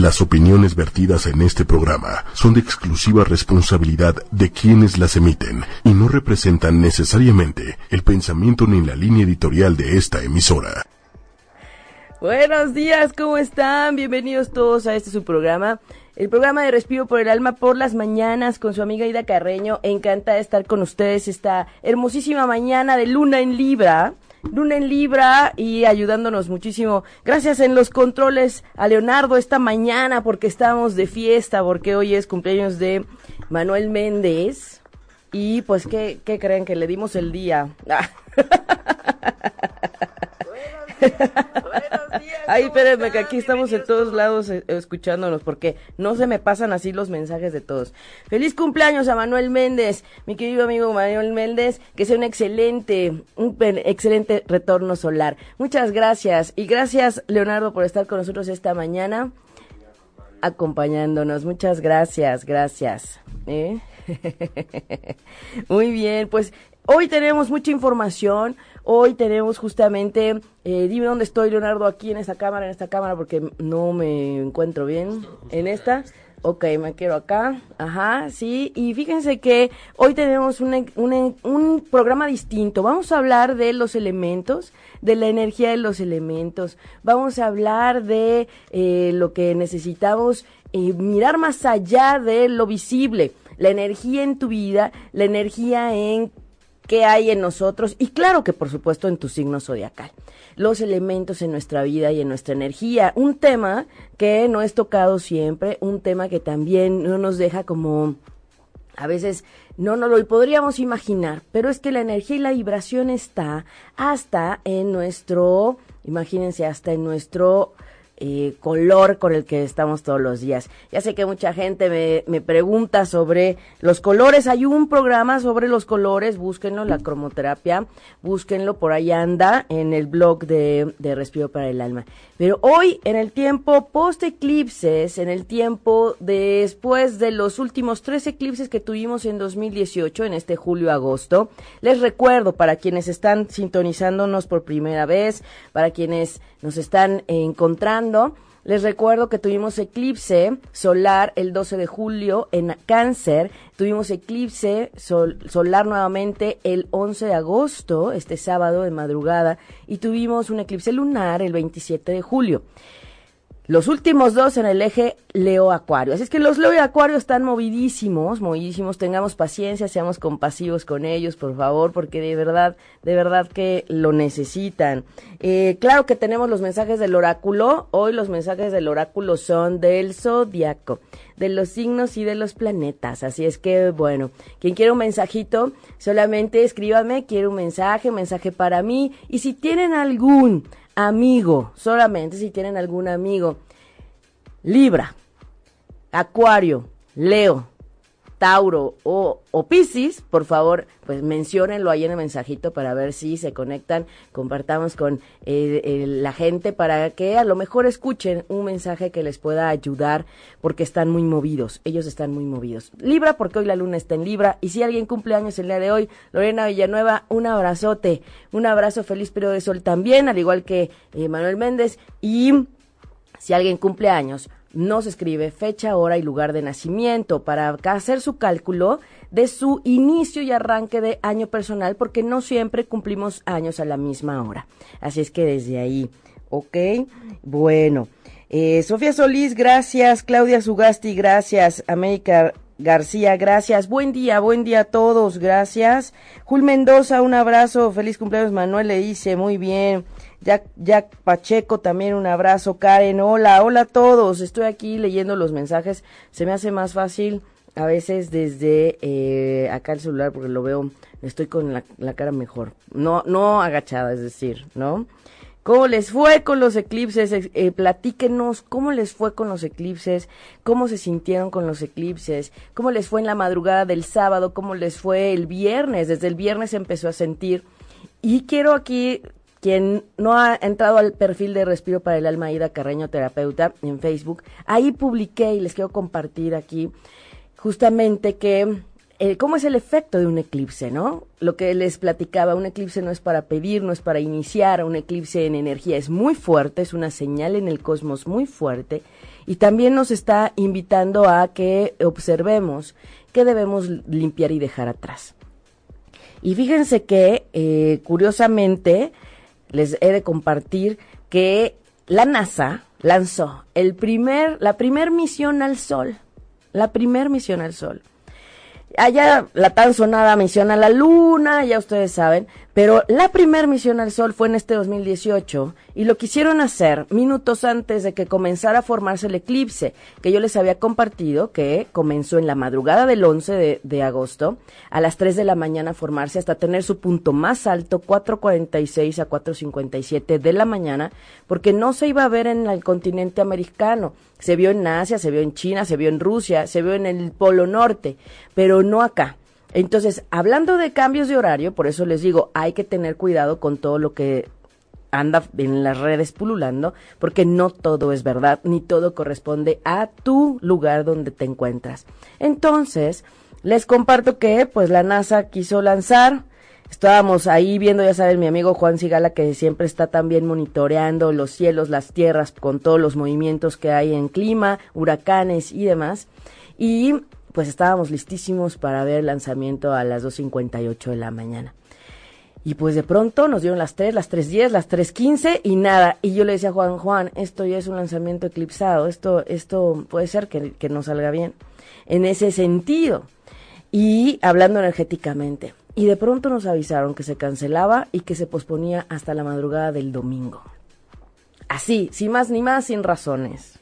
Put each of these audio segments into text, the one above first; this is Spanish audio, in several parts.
Las opiniones vertidas en este programa son de exclusiva responsabilidad de quienes las emiten y no representan necesariamente el pensamiento ni la línea editorial de esta emisora. Buenos días, ¿cómo están? Bienvenidos todos a este su programa. El programa de Respiro por el Alma por las mañanas con su amiga Ida Carreño. Encantada de estar con ustedes esta hermosísima mañana de luna en Libra. Luna en Libra y ayudándonos muchísimo. Gracias en los controles a Leonardo esta mañana porque estamos de fiesta, porque hoy es cumpleaños de Manuel Méndez. Y pues, ¿qué, qué creen que le dimos el día? Ay, espérenme, que aquí estamos en todos lados eh, escuchándonos, porque no se me pasan así los mensajes de todos. Feliz cumpleaños a Manuel Méndez, mi querido amigo Manuel Méndez, que sea un excelente, un excelente retorno solar. Muchas gracias, y gracias, Leonardo, por estar con nosotros esta mañana, acompañándonos. Muchas gracias, gracias. ¿eh? Muy bien, pues hoy tenemos mucha información. Hoy tenemos justamente, eh, dime dónde estoy, Leonardo, aquí en esta cámara, en esta cámara, porque no me encuentro bien. En esta. Ok, me quiero acá. Ajá, sí. Y fíjense que hoy tenemos un, un, programa distinto. Vamos a hablar de los elementos, de la energía de los elementos. Vamos a hablar de eh, lo que necesitamos eh, mirar más allá de lo visible. La energía en tu vida, la energía en qué hay en nosotros y claro que por supuesto en tu signo zodiacal. Los elementos en nuestra vida y en nuestra energía. Un tema que no es tocado siempre, un tema que también no nos deja como a veces no nos lo podríamos imaginar, pero es que la energía y la vibración está hasta en nuestro, imagínense, hasta en nuestro color con el que estamos todos los días. Ya sé que mucha gente me, me, pregunta sobre los colores. Hay un programa sobre los colores, búsquenlo, la cromoterapia, búsquenlo, por ahí anda en el blog de, de Respiro para el Alma. Pero hoy, en el tiempo post eclipses, en el tiempo después de los últimos tres eclipses que tuvimos en 2018, en este julio-agosto, les recuerdo para quienes están sintonizándonos por primera vez, para quienes nos están encontrando, les recuerdo que tuvimos eclipse solar el 12 de julio en Cáncer, tuvimos eclipse solar nuevamente el 11 de agosto, este sábado de madrugada, y tuvimos un eclipse lunar el 27 de julio. Los últimos dos en el eje Leo Acuario. Así es que los Leo y Acuario están movidísimos, movidísimos. Tengamos paciencia, seamos compasivos con ellos, por favor, porque de verdad, de verdad que lo necesitan. Eh, claro que tenemos los mensajes del oráculo. Hoy los mensajes del oráculo son del zodiaco, de los signos y de los planetas. Así es que, bueno, quien quiera un mensajito, solamente escríbame, quiero un mensaje, mensaje para mí. Y si tienen algún amigo, solamente si tienen algún amigo. Libra, Acuario, Leo, Tauro o, o Piscis, por favor, pues menciónenlo ahí en el mensajito para ver si se conectan, compartamos con eh, la gente para que a lo mejor escuchen un mensaje que les pueda ayudar porque están muy movidos, ellos están muy movidos. Libra, porque hoy la luna está en Libra y si alguien cumple años el día de hoy, Lorena Villanueva, un abrazote, un abrazo feliz periodo de sol también, al igual que eh, Manuel Méndez y si alguien cumple años, no se escribe fecha, hora y lugar de nacimiento para hacer su cálculo de su inicio y arranque de año personal, porque no siempre cumplimos años a la misma hora. Así es que desde ahí, ¿ok? Bueno, eh, Sofía Solís, gracias. Claudia Sugasti, gracias. América García, gracias. Buen día, buen día a todos, gracias. Jul Mendoza, un abrazo. Feliz cumpleaños, Manuel le dice, muy bien. Jack, Jack Pacheco, también un abrazo. Karen, hola, hola a todos. Estoy aquí leyendo los mensajes. Se me hace más fácil a veces desde eh, acá el celular porque lo veo, estoy con la, cara mejor. No, no agachada, es decir, ¿no? ¿Cómo les fue con los eclipses? Eh, platíquenos cómo les fue con los eclipses, cómo se sintieron con los eclipses, cómo les fue en la madrugada del sábado, cómo les fue el viernes. Desde el viernes empezó a sentir. Y quiero aquí quien no ha entrado al perfil de Respiro para el Alma Ida Carreño Terapeuta en Facebook, ahí publiqué y les quiero compartir aquí justamente que eh, cómo es el efecto de un eclipse, ¿no? Lo que les platicaba, un eclipse no es para pedir, no es para iniciar, un eclipse en energía es muy fuerte, es una señal en el cosmos muy fuerte y también nos está invitando a que observemos qué debemos limpiar y dejar atrás. Y fíjense que, eh, curiosamente, les he de compartir que la NASA lanzó el primer, la primer misión al Sol. La primer misión al Sol allá la tan sonada misión a la luna, ya ustedes saben, pero la primera misión al Sol fue en este 2018 y lo quisieron hacer minutos antes de que comenzara a formarse el eclipse, que yo les había compartido que comenzó en la madrugada del 11 de, de agosto a las 3 de la mañana a formarse hasta tener su punto más alto 4.46 a 4.57 de la mañana, porque no se iba a ver en el continente americano. Se vio en Asia, se vio en China, se vio en Rusia, se vio en el Polo Norte, pero no acá. Entonces, hablando de cambios de horario, por eso les digo, hay que tener cuidado con todo lo que anda en las redes pululando, porque no todo es verdad, ni todo corresponde a tu lugar donde te encuentras. Entonces, les comparto que, pues, la NASA quiso lanzar, estábamos ahí viendo, ya saben, mi amigo Juan Sigala, que siempre está también monitoreando los cielos, las tierras, con todos los movimientos que hay en clima, huracanes y demás. Y pues estábamos listísimos para ver el lanzamiento a las 2.58 de la mañana. Y pues de pronto nos dieron las 3, las 3.10, las 3.15 y nada. Y yo le decía a Juan, Juan, esto ya es un lanzamiento eclipsado, esto, esto puede ser que, que no salga bien. En ese sentido. Y hablando energéticamente. Y de pronto nos avisaron que se cancelaba y que se posponía hasta la madrugada del domingo. Así, sin más ni más, sin razones.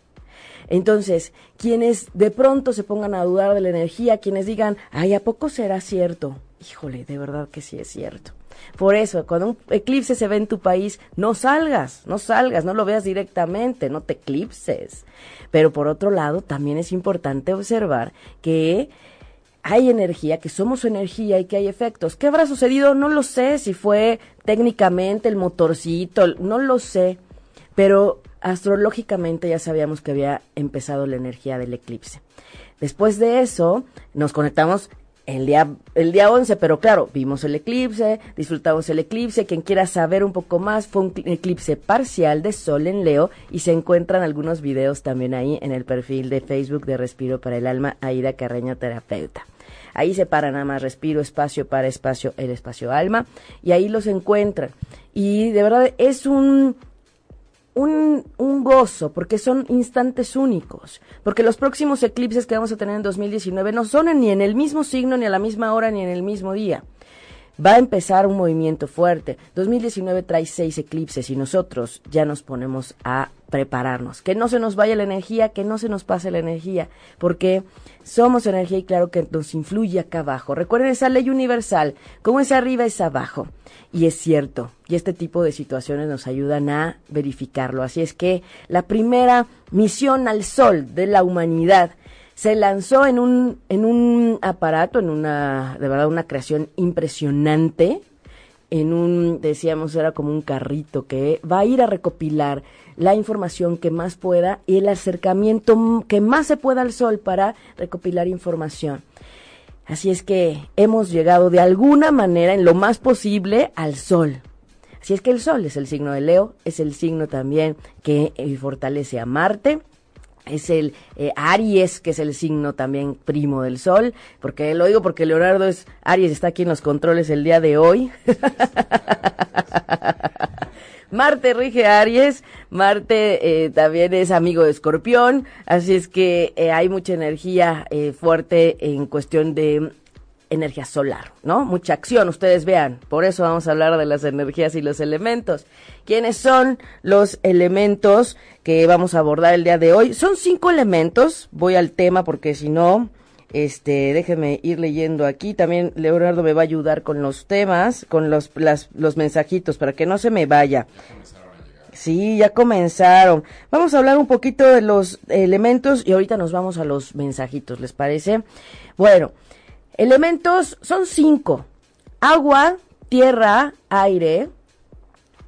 Entonces, quienes de pronto se pongan a dudar de la energía, quienes digan, ay, ¿a poco será cierto? Híjole, de verdad que sí es cierto. Por eso, cuando un eclipse se ve en tu país, no salgas, no salgas, no lo veas directamente, no te eclipses. Pero por otro lado, también es importante observar que hay energía, que somos energía y que hay efectos. ¿Qué habrá sucedido? No lo sé, si fue técnicamente el motorcito, no lo sé. Pero astrológicamente ya sabíamos que había empezado la energía del eclipse. Después de eso, nos conectamos el día, el día 11, pero claro, vimos el eclipse, disfrutamos el eclipse. Quien quiera saber un poco más, fue un eclipse parcial de Sol en Leo y se encuentran algunos videos también ahí en el perfil de Facebook de Respiro para el Alma, Aida Carreño Terapeuta. Ahí se para nada más respiro, espacio para espacio, el espacio alma, y ahí los encuentran. Y de verdad es un, un, un, gozo, porque son instantes únicos, porque los próximos eclipses que vamos a tener en 2019 no son ni en el mismo signo, ni a la misma hora, ni en el mismo día. Va a empezar un movimiento fuerte. 2019 trae seis eclipses y nosotros ya nos ponemos a prepararnos. Que no se nos vaya la energía, que no se nos pase la energía, porque somos energía y claro que nos influye acá abajo. Recuerden esa ley universal, como es arriba es abajo. Y es cierto, y este tipo de situaciones nos ayudan a verificarlo. Así es que la primera misión al sol de la humanidad se lanzó en un, en un aparato, en una, de verdad, una creación impresionante, en un, decíamos, era como un carrito que va a ir a recopilar la información que más pueda y el acercamiento que más se pueda al sol para recopilar información. Así es que hemos llegado de alguna manera, en lo más posible, al sol. Así es que el sol es el signo de Leo, es el signo también que eh, fortalece a Marte, es el eh, Aries, que es el signo también primo del Sol, porque lo digo porque Leonardo es Aries, está aquí en los controles el día de hoy. Marte rige Aries, Marte eh, también es amigo de Escorpión, así es que eh, hay mucha energía eh, fuerte en cuestión de energía solar, ¿no? Mucha acción, ustedes vean. Por eso vamos a hablar de las energías y los elementos. ¿Quiénes son los elementos que vamos a abordar el día de hoy? Son cinco elementos. Voy al tema porque si no, este, déjenme ir leyendo aquí. También Leonardo me va a ayudar con los temas, con los, las, los mensajitos, para que no se me vaya. Sí, ya comenzaron. Vamos a hablar un poquito de los elementos y ahorita nos vamos a los mensajitos, ¿les parece? Bueno, elementos son cinco. Agua, tierra, aire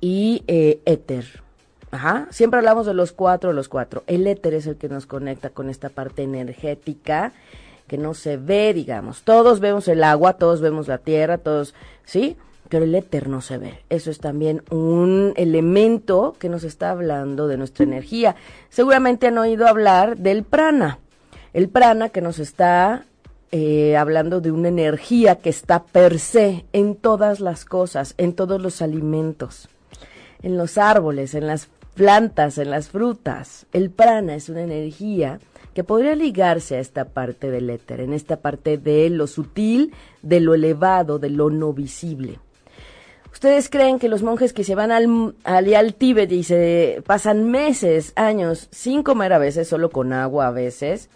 y eh, éter. Ajá, siempre hablamos de los cuatro, los cuatro. El éter es el que nos conecta con esta parte energética que no se ve, digamos. Todos vemos el agua, todos vemos la tierra, todos, ¿sí? pero el éter no se ve. Eso es también un elemento que nos está hablando de nuestra energía. Seguramente han oído hablar del prana. El prana que nos está eh, hablando de una energía que está per se en todas las cosas, en todos los alimentos, en los árboles, en las plantas, en las frutas. El prana es una energía que podría ligarse a esta parte del éter, en esta parte de lo sutil, de lo elevado, de lo no visible. ¿Ustedes creen que los monjes que se van al, al, Tíbet y se pasan meses, años, sin comer a veces, solo con agua a veces,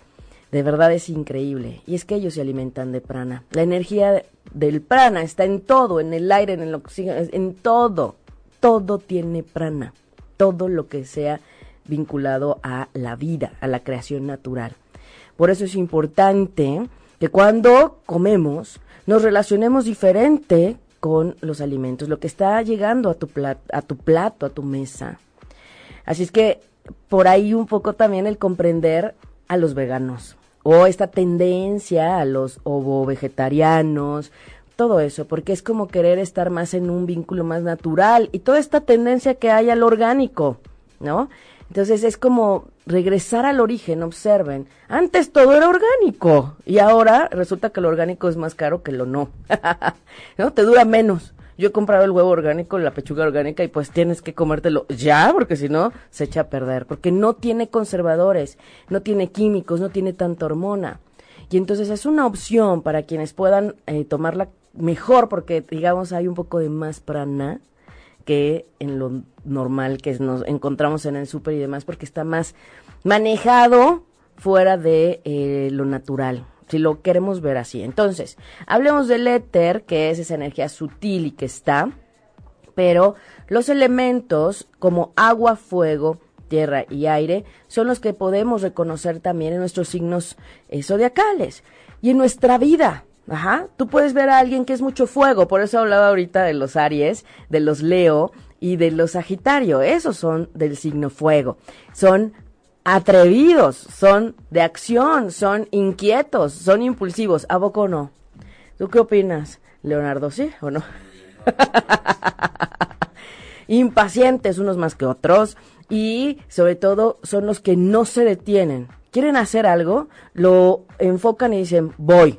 de verdad es increíble. Y es que ellos se alimentan de prana. La energía del prana está en todo, en el aire, en el oxígeno, en todo. Todo tiene prana. Todo lo que sea vinculado a la vida, a la creación natural. Por eso es importante que cuando comemos nos relacionemos diferente con los alimentos, lo que está llegando a tu, a tu plato, a tu mesa. Así es que por ahí un poco también el comprender a los veganos o esta tendencia a los ovo vegetarianos, todo eso, porque es como querer estar más en un vínculo más natural y toda esta tendencia que hay al orgánico, ¿no? Entonces es como regresar al origen, observen. Antes todo era orgánico y ahora resulta que lo orgánico es más caro que lo no. ¿No? Te dura menos. Yo he comprado el huevo orgánico, la pechuga orgánica y pues tienes que comértelo ya porque si no se echa a perder. Porque no tiene conservadores, no tiene químicos, no tiene tanta hormona. Y entonces es una opción para quienes puedan eh, tomarla mejor porque digamos hay un poco de más prana que en lo normal que nos encontramos en el súper y demás, porque está más manejado fuera de eh, lo natural, si lo queremos ver así. Entonces, hablemos del éter, que es esa energía sutil y que está, pero los elementos como agua, fuego, tierra y aire son los que podemos reconocer también en nuestros signos eh, zodiacales y en nuestra vida. Ajá, tú puedes ver a alguien que es mucho fuego, por eso hablaba ahorita de los Aries, de los Leo y de los Sagitario, esos son del signo fuego. Son atrevidos, son de acción, son inquietos, son impulsivos, ¿a poco no? ¿Tú qué opinas, Leonardo, sí o no? Impacientes unos más que otros y sobre todo son los que no se detienen. Quieren hacer algo, lo enfocan y dicen, voy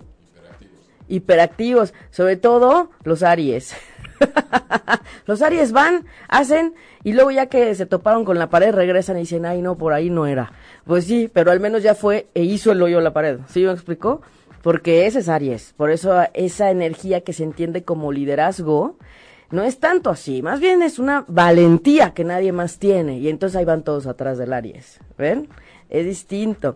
hiperactivos, sobre todo los Aries. los Aries van, hacen y luego ya que se toparon con la pared regresan y dicen, ay no, por ahí no era. Pues sí, pero al menos ya fue e hizo el hoyo a la pared. ¿Sí me explicó? Porque ese es Aries. Por eso esa energía que se entiende como liderazgo no es tanto así. Más bien es una valentía que nadie más tiene. Y entonces ahí van todos atrás del Aries. ¿Ven? Es distinto.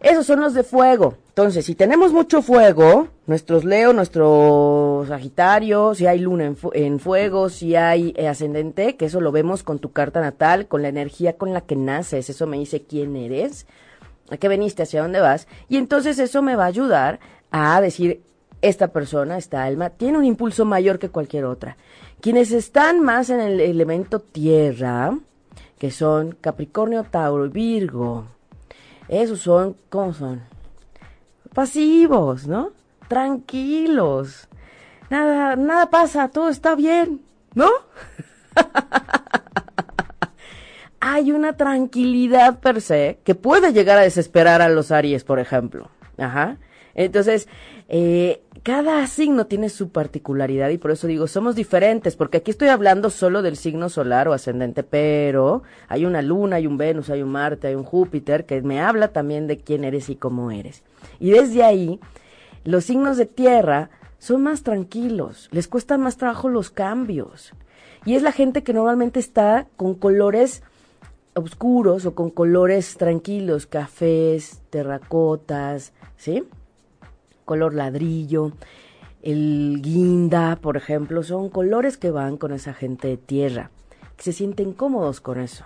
Esos son los de fuego. Entonces, si tenemos mucho fuego, nuestros Leo, nuestro Sagitario, si hay luna en, fuego, si hay eh, ascendente, que eso lo vemos con tu carta natal, con la energía con la que naces, eso me dice quién eres, a qué veniste, hacia dónde vas, y entonces eso me va a ayudar a decir, esta persona, esta alma, tiene un impulso mayor que cualquier otra. Quienes están más en el elemento tierra, que son Capricornio, Tauro y Virgo, esos son, ¿cómo son? Pasivos, ¿no? Tranquilos. Nada, nada pasa, todo está bien, ¿no? Hay una tranquilidad per se que puede llegar a desesperar a los Aries, por ejemplo. Ajá. Entonces, eh, cada signo tiene su particularidad y por eso digo, somos diferentes, porque aquí estoy hablando solo del signo solar o ascendente, pero hay una luna, hay un Venus, hay un Marte, hay un Júpiter que me habla también de quién eres y cómo eres. Y desde ahí, los signos de tierra son más tranquilos, les cuestan más trabajo los cambios. Y es la gente que normalmente está con colores oscuros o con colores tranquilos, cafés, terracotas, ¿sí? Color ladrillo, el guinda, por ejemplo, son colores que van con esa gente de tierra, que se sienten cómodos con eso.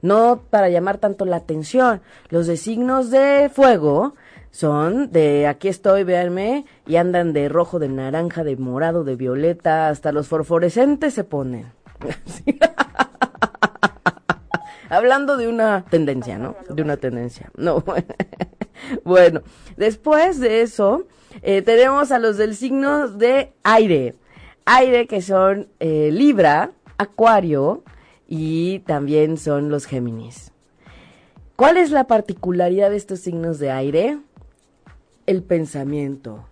No para llamar tanto la atención. Los de signos de fuego son de aquí estoy, véanme, y andan de rojo, de naranja, de morado, de violeta, hasta los fosforescentes se ponen. Hablando de una tendencia, ¿no? De una tendencia. No. bueno, después de eso, eh, tenemos a los del signo de aire. aire que son eh, Libra, Acuario y también son los Géminis. ¿Cuál es la particularidad de estos signos de aire? El pensamiento.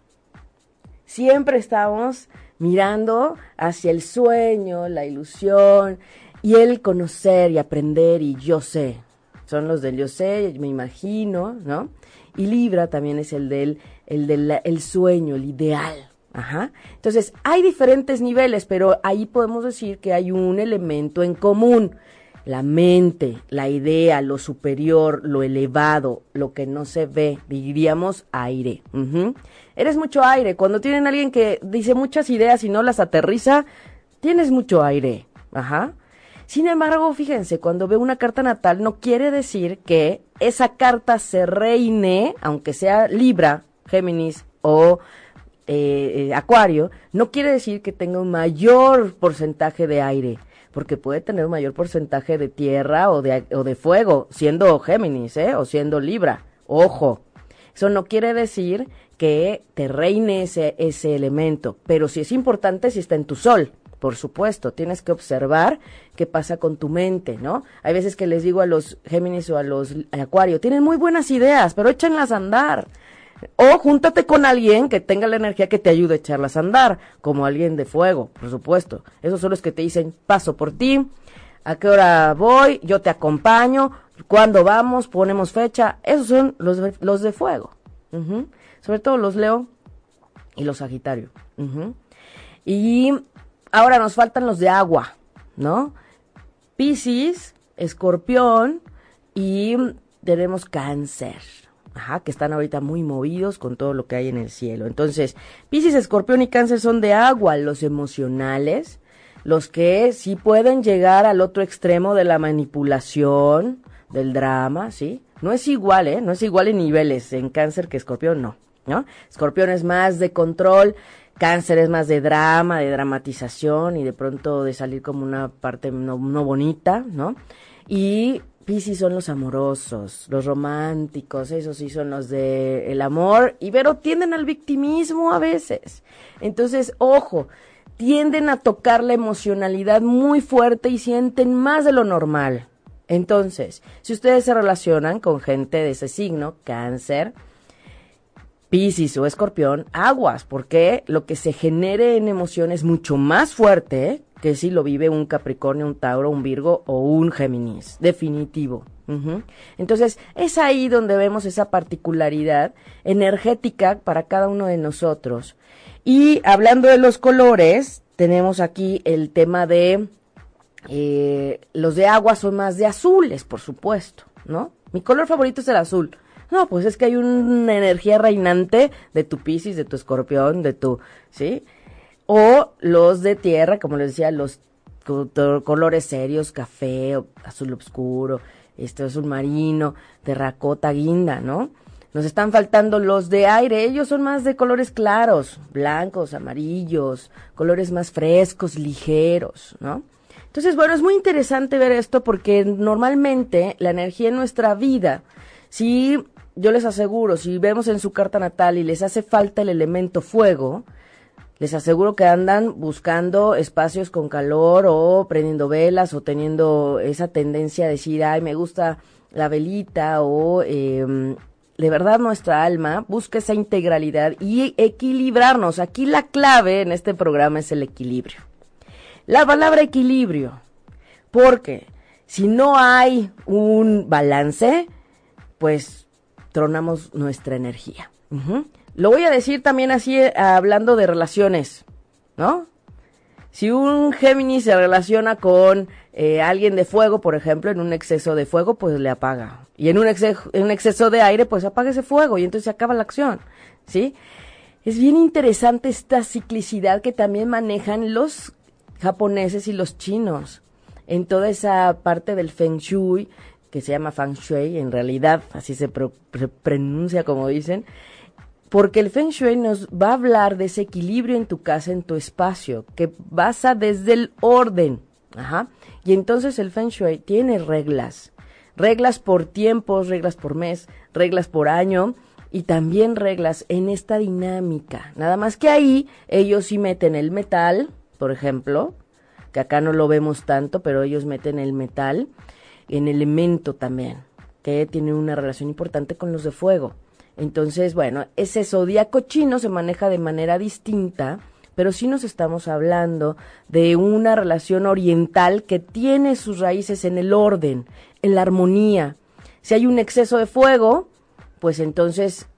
Siempre estamos mirando hacia el sueño, la ilusión y el conocer y aprender y yo sé. Son los del yo sé, me imagino, ¿no? Y Libra también es el del el del el sueño, el ideal. Ajá. Entonces, hay diferentes niveles, pero ahí podemos decir que hay un elemento en común. La mente, la idea, lo superior, lo elevado, lo que no se ve, diríamos aire. Eres mucho aire. Cuando tienen alguien que dice muchas ideas y no las aterriza, tienes mucho aire. Ajá. Sin embargo, fíjense, cuando veo una carta natal no quiere decir que esa carta se reine, aunque sea Libra, Géminis o eh, eh, Acuario, no quiere decir que tenga un mayor porcentaje de aire, porque puede tener un mayor porcentaje de tierra o de, o de fuego, siendo Géminis, ¿eh? O siendo Libra. Ojo. Eso no quiere decir que te reine ese, ese elemento, pero sí es importante si está en tu sol por supuesto, tienes que observar qué pasa con tu mente, ¿no? Hay veces que les digo a los Géminis o a los Acuario, tienen muy buenas ideas, pero échenlas a andar. O júntate con alguien que tenga la energía que te ayude a echarlas a andar, como alguien de fuego, por supuesto. Esos son los que te dicen, paso por ti, a qué hora voy, yo te acompaño, cuándo vamos, ponemos fecha. Esos son los, los de fuego. Sobre todo los Leo y los Sagitario. Y Ahora nos faltan los de agua, ¿no? Piscis, escorpión y tenemos cáncer. Ajá, que están ahorita muy movidos con todo lo que hay en el cielo. Entonces, Piscis, Escorpión y Cáncer son de agua, los emocionales, los que sí pueden llegar al otro extremo de la manipulación, del drama, ¿sí? No es igual, ¿eh? No es igual en niveles en Cáncer que Escorpión, no, ¿no? Escorpión es más de control, Cáncer es más de drama, de dramatización y de pronto de salir como una parte no, bonita, ¿no? Y Piscis son los amorosos, los románticos, esos sí son los de el amor, y pero tienden al victimismo a veces. Entonces, ojo, tienden a tocar la emocionalidad muy fuerte y sienten más de lo normal. Entonces, si ustedes se relacionan con gente de ese signo, cáncer, Piscis o Escorpión, aguas, porque lo que se genere en emoción es mucho más fuerte que si lo vive un Capricornio, un Tauro, un Virgo o un Géminis, definitivo. Entonces, es ahí donde vemos esa particularidad energética para cada uno de nosotros. Y hablando de los colores, tenemos aquí el tema de eh, los de agua son más de azules, por supuesto, ¿no? Mi color favorito es el azul. No, pues es que hay una energía reinante de tu Piscis, de tu escorpión, de tu, ¿sí? O los de tierra, como les decía, los colores serios, café, azul oscuro, este azul marino, terracota, guinda, ¿no? Nos están faltando los de aire, ellos son más de colores claros, blancos, amarillos, colores más frescos, ligeros, ¿no? Entonces, bueno, es muy interesante ver esto porque normalmente la energía en nuestra vida, si yo les aseguro, si vemos en su carta natal y les hace falta el elemento fuego, les aseguro que andan buscando espacios con calor o prendiendo velas o teniendo esa tendencia a decir, ay, me gusta la velita o eh, de verdad nuestra alma busca esa integralidad y equilibrarnos. Aquí la clave en este programa es el equilibrio. La palabra equilibrio, porque si no hay un balance, pues tronamos nuestra energía. Lo voy a decir también así, eh, hablando de relaciones, ¿no? Si un Géminis se relaciona con eh, alguien de fuego, por ejemplo, en un exceso de fuego, pues le apaga. Y en un, exceso, de aire, pues apaga ese fuego y entonces se acaba la acción, ¿sí? Es bien interesante esta ciclicidad que también manejan los japoneses y los chinos en toda esa parte del feng shui que se llama Feng Shui, en realidad así se, pronuncia como dicen, porque el Feng Shui nos va a hablar de ese equilibrio en tu casa, en tu espacio, que basa desde el orden. Ajá. Y entonces el Feng Shui tiene reglas, reglas por tiempos, reglas por mes, reglas por año y también reglas en esta dinámica. Nada más que ahí ellos sí meten el metal, por ejemplo, que acá no lo vemos tanto, pero ellos meten el metal en elemento también, que tiene una relación importante con los de fuego. Entonces, bueno, ese zodiaco chino se maneja de manera distinta, pero sí nos estamos hablando de una relación oriental que tiene sus raíces en el orden, en la armonía. Si hay un exceso de fuego, pues entonces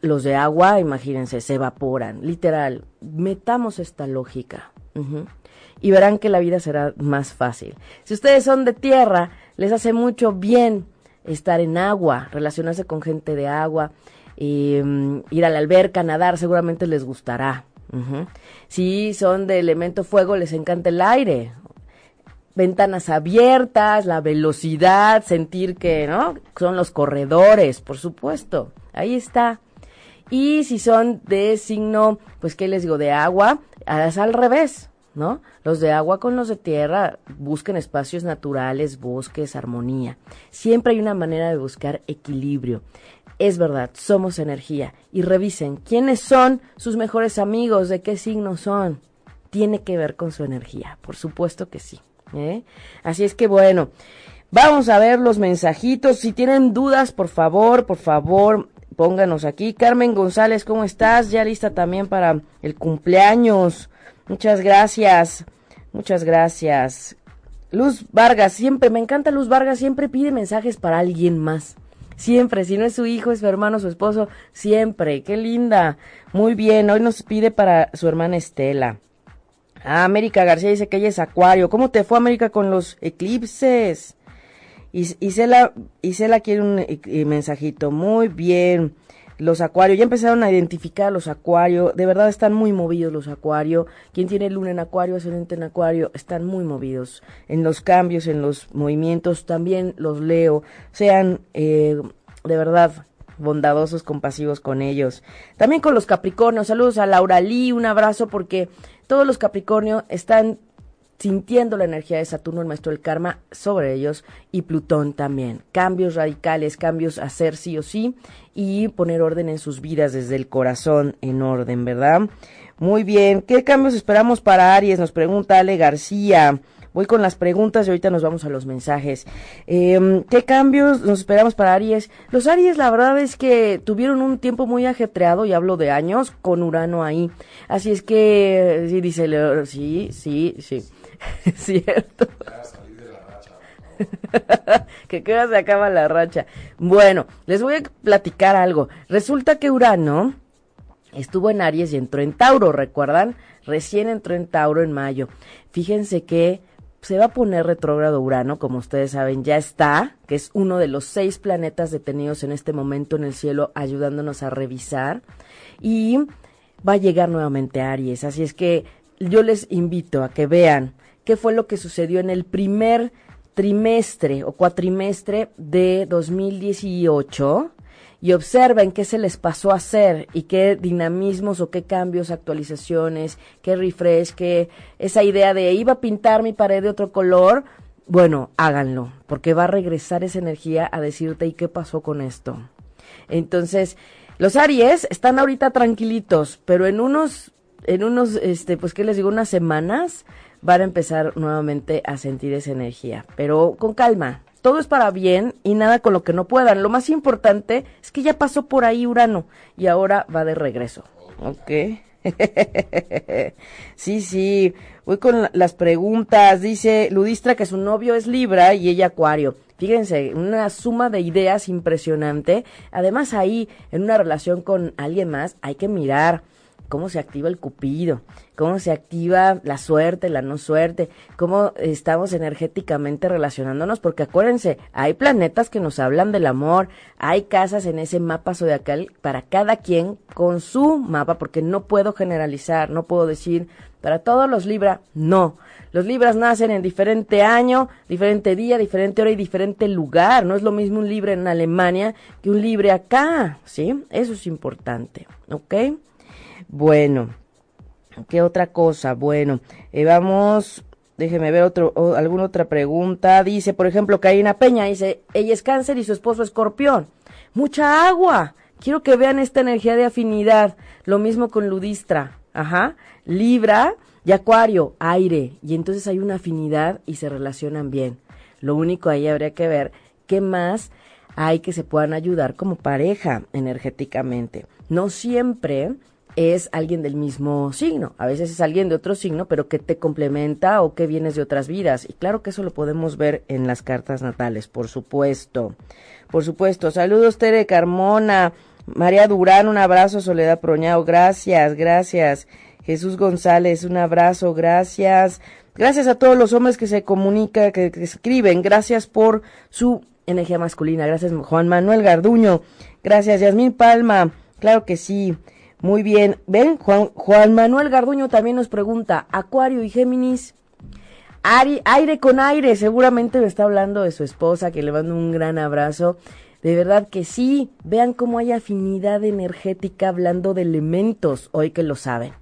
los de agua, imagínense, se evaporan, literal. Metamos esta lógica. Y verán que la vida será más fácil. Si ustedes son de tierra, les hace mucho bien estar en agua, relacionarse con gente de agua, em, ir a la alberca, nadar, seguramente les gustará. Si son de elemento fuego, les encanta el aire. Ventanas abiertas, la velocidad, sentir que, ¿no? Son los corredores, por supuesto. Ahí está. Y si son de signo, pues, ¿qué les digo? De agua, es al revés, ¿no? Los de agua con los de tierra busquen espacios naturales, bosques, armonía. Siempre hay una manera de buscar equilibrio. Es verdad, somos energía. Y revisen quiénes son sus mejores amigos, de qué signo son. Tiene que ver con su energía, por supuesto que sí. ¿eh? Así es que bueno, vamos a ver los mensajitos. Si tienen dudas, por favor, por favor, pónganos aquí. Carmen González, ¿cómo estás? Ya lista también para el cumpleaños. Muchas gracias. Muchas gracias. Luz Vargas, siempre, me encanta Luz Vargas, siempre pide mensajes para alguien más. Siempre, si no es su hijo, es su hermano, su esposo, siempre. Qué linda. Muy bien, hoy nos pide para su hermana Estela. Ah, América García dice que ella es Acuario. ¿Cómo te fue América con los eclipses? Isela, Isela quiere un eh, mensajito. Muy bien. Los acuarios, ya empezaron a identificar a los acuarios. De verdad están muy movidos los acuarios. Quien tiene luna en acuario, ascendente en acuario, están muy movidos en los cambios, en los movimientos. También los leo. Sean eh, de verdad bondadosos, compasivos con ellos. También con los Capricornios. Saludos a Laura Lee. Un abrazo porque todos los Capricornios están sintiendo la energía de Saturno, el maestro del karma, sobre ellos y Plutón también. Cambios radicales, cambios a hacer sí o sí y poner orden en sus vidas desde el corazón en orden, ¿verdad? Muy bien, ¿qué cambios esperamos para Aries? Nos pregunta Ale García. Voy con las preguntas y ahorita nos vamos a los mensajes. Em, ¿Qué cambios nos esperamos para Aries? Los Aries, la verdad es que tuvieron un tiempo muy ajetreado, y hablo de años, con Urano ahí. Así es que, sí, dice, sí, sí, sí. ¿Cierto? que queda se acaba la racha. Bueno, les voy a platicar algo. Resulta que Urano estuvo en Aries y entró en Tauro, ¿recuerdan? Recién entró en Tauro en mayo. Fíjense que se va a poner retrógrado Urano, como ustedes saben, ya está, que es uno de los seis planetas detenidos en este momento en el cielo, ayudándonos a revisar. Y va a llegar nuevamente Aries. Así es que yo les invito a que vean qué fue lo que sucedió en el primer trimestre o cuatrimestre de 2018 y observen qué se les pasó a hacer y qué dinamismos o qué cambios, actualizaciones, qué refresh, qué esa idea de iba a pintar mi pared de otro color, bueno, háganlo, porque va a regresar esa energía a decirte y qué pasó con esto. Entonces, los Aries están ahorita tranquilitos, pero en unos, en unos, este, pues qué les digo, unas semanas van a empezar nuevamente a sentir esa energía, pero con calma. Todo es para bien y nada con lo que no puedan. Lo más importante es que ya pasó por ahí Urano y ahora va de regreso. Ok. sí, sí. Voy con las preguntas. Dice Ludistra que su novio es Libra y ella Acuario. Fíjense, una suma de ideas impresionante. Además ahí, en una relación con alguien más, hay que mirar cómo se activa el cupido, cómo se activa la suerte, la no suerte, cómo estamos energéticamente relacionándonos, porque acuérdense, hay planetas que nos hablan del amor, hay casas en ese mapa zodiacal para cada quien con su mapa, porque no puedo generalizar, no puedo decir para todos los Libra, no. Los Libras nacen en diferente año, diferente día, diferente hora y diferente lugar. No es lo mismo un Libra en Alemania que un Libre acá, ¿sí? Eso es importante, ¿ok? Bueno, ¿qué otra cosa? Bueno, eh, vamos, déjeme ver otro, alguna otra pregunta. Dice, por ejemplo, Karina Peña, dice, ella es cáncer y su esposo escorpión. Mucha agua. Quiero que vean esta energía de afinidad. Lo mismo con Ludistra. Ajá. Libra Y Acuario, aire. Y entonces hay una afinidad y se relacionan bien. Lo único ahí habría que ver qué más hay que se puedan ayudar como pareja energéticamente. No siempre es alguien del mismo signo, a veces es alguien de otro signo, pero que te complementa o que vienes de otras vidas. Y claro que eso lo podemos ver en las cartas natales, por supuesto. Por supuesto. Saludos, Tere Carmona. María Durán, un abrazo. Soledad Proñao, gracias, gracias. Jesús González, un abrazo, gracias. Gracias a todos los hombres que se comunican, que, que escriben. Gracias por su energía masculina. Gracias, Juan Manuel Garduño. Gracias, Yasmín Palma. Claro que sí. Muy bien. Ven, Juan, Juan Manuel Garduño también nos pregunta, Acuario y Géminis, aire con aire, seguramente me está hablando de su esposa, que le mando un gran abrazo. De verdad que sí, vean cómo hay afinidad energética hablando de elementos, hoy que lo saben.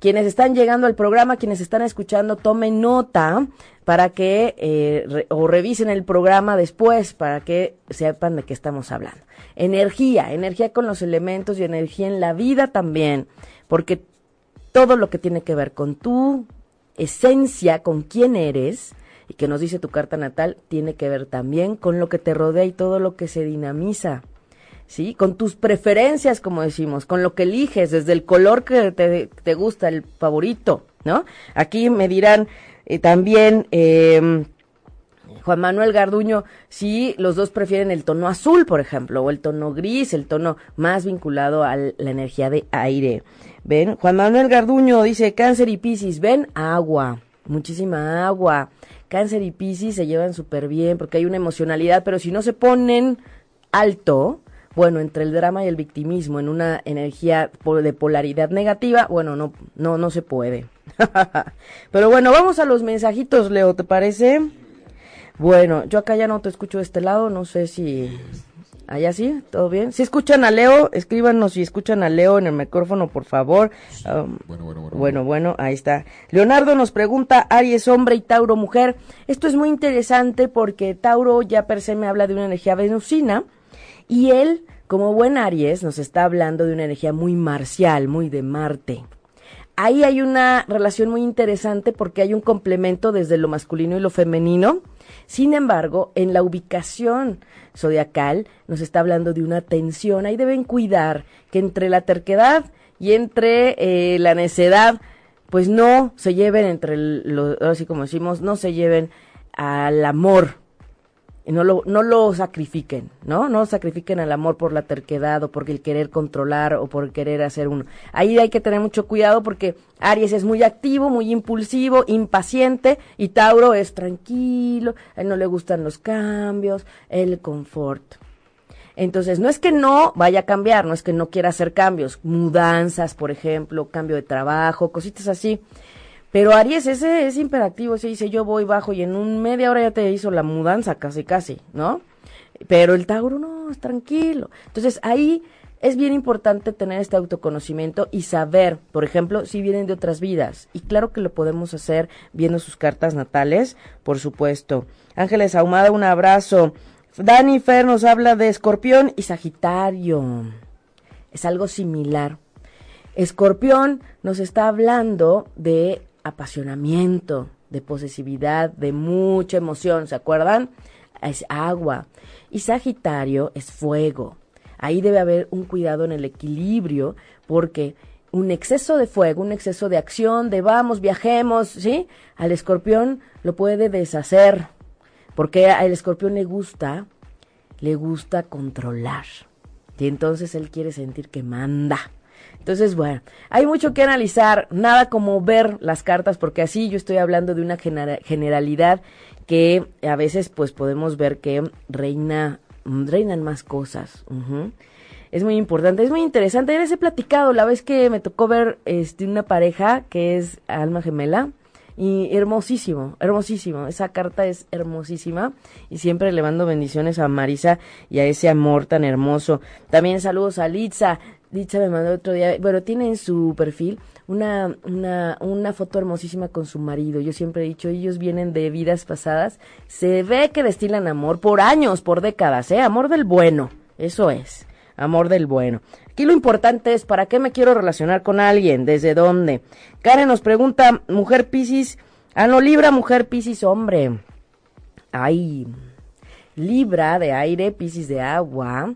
Quienes están llegando al programa, quienes están escuchando, tomen nota para que eh, o revisen el programa después para que sepan de qué estamos hablando. Energía, energía con los elementos y energía en la vida también, porque todo lo que tiene que ver con tu esencia, con quién eres, y que nos dice tu carta natal, tiene que ver también con lo que te rodea y todo lo que se dinamiza. ¿Sí? Con tus preferencias, como decimos, con lo que eliges, desde el color que te, gusta, el favorito, ¿no? Aquí me dirán eh, también, eh, Juan Manuel Garduño, si los dos prefieren el tono azul, por ejemplo, o el tono gris, el tono más vinculado a la energía de aire. ¿Ven? Juan Manuel Garduño dice, cáncer y piscis, ven, agua, muchísima agua. Cáncer y piscis se llevan súper bien porque hay una emocionalidad, pero si no se ponen alto, bueno, entre el drama y el victimismo, en una energía de polaridad negativa, bueno, no, no, no se puede. pero bueno, vamos a los mensajitos, Leo, ¿te parece? Bueno, yo acá ya no te escucho de este lado, no sé si allá sí, todo bien. Si escuchan a Leo, escríbanos si escuchan a Leo en el micrófono, por favor. Um, bueno, bueno, bueno, bueno, bueno, ahí está. Leonardo nos pregunta, Aries hombre y Tauro mujer. Esto es muy interesante porque Tauro ya per se me habla de una energía venusina y él, como buen Aries, nos está hablando de una energía muy marcial, muy de Marte ahí hay una relación muy interesante porque hay un complemento desde lo masculino y lo femenino. Sin embargo, en la ubicación zodiacal nos está hablando de una tensión. Ahí deben cuidar que entre la terquedad y entre eh, la necedad, pues no se lleven entre, los, así como decimos, no se lleven al amor no lo, no lo sacrifiquen, ¿no? No sacrifiquen el amor por la terquedad o por el querer controlar o por querer hacer uno. Ahí hay que tener mucho cuidado porque Aries es muy activo, muy impulsivo, impaciente y Tauro es tranquilo, a él no le gustan los cambios, el confort. Entonces, no es que no vaya a cambiar, no es que no quiera hacer cambios, mudanzas, por ejemplo, cambio de trabajo, cositas así. Pero Aries ese es imperativo, ese dice yo voy bajo y en un media hora ya te hizo la mudanza casi casi, ¿no? Pero el Tauro no, es tranquilo. Entonces ahí es bien importante tener este autoconocimiento y saber, por ejemplo, si vienen de otras vidas. Y claro que lo podemos hacer viendo sus cartas natales, por supuesto. Ángeles Ahumada, un abrazo. Dani Fer nos habla de Escorpión y Sagitario. Es algo similar. Escorpión nos está hablando de apasionamiento, de posesividad, de mucha emoción, ¿se acuerdan? Es agua. Y Sagitario es fuego. Ahí debe haber un cuidado en el equilibrio porque un exceso de fuego, un exceso de acción, de vamos, viajemos, ¿sí? Al escorpión lo puede deshacer porque al escorpión le gusta, le gusta controlar. Y entonces él quiere sentir que manda. Entonces, bueno, hay mucho que analizar, nada como ver las cartas, porque así yo estoy hablando de una generalidad que a veces pues podemos ver que reina, reinan más cosas. Es muy importante, es muy interesante. Ya les he platicado la vez que me tocó ver este, una pareja que es alma gemela. Y hermosísimo, hermosísimo. Esa carta es hermosísima. Y siempre le mando bendiciones a Marisa y a ese amor tan hermoso. También saludos a Litza. Dicha me mandó otro día, bueno, tiene en su perfil una, una, una foto hermosísima con su marido. Yo siempre he dicho, ellos vienen de vidas pasadas. Se ve que destilan amor por años, por décadas, ¿eh? Amor del bueno, eso es. amor del bueno. Aquí lo importante es, ¿para qué me quiero relacionar con alguien? ¿Desde dónde? Karen nos pregunta, mujer Piscis, ah, no, Libra, mujer Piscis, hombre. Ay, Libra de aire, Piscis de agua.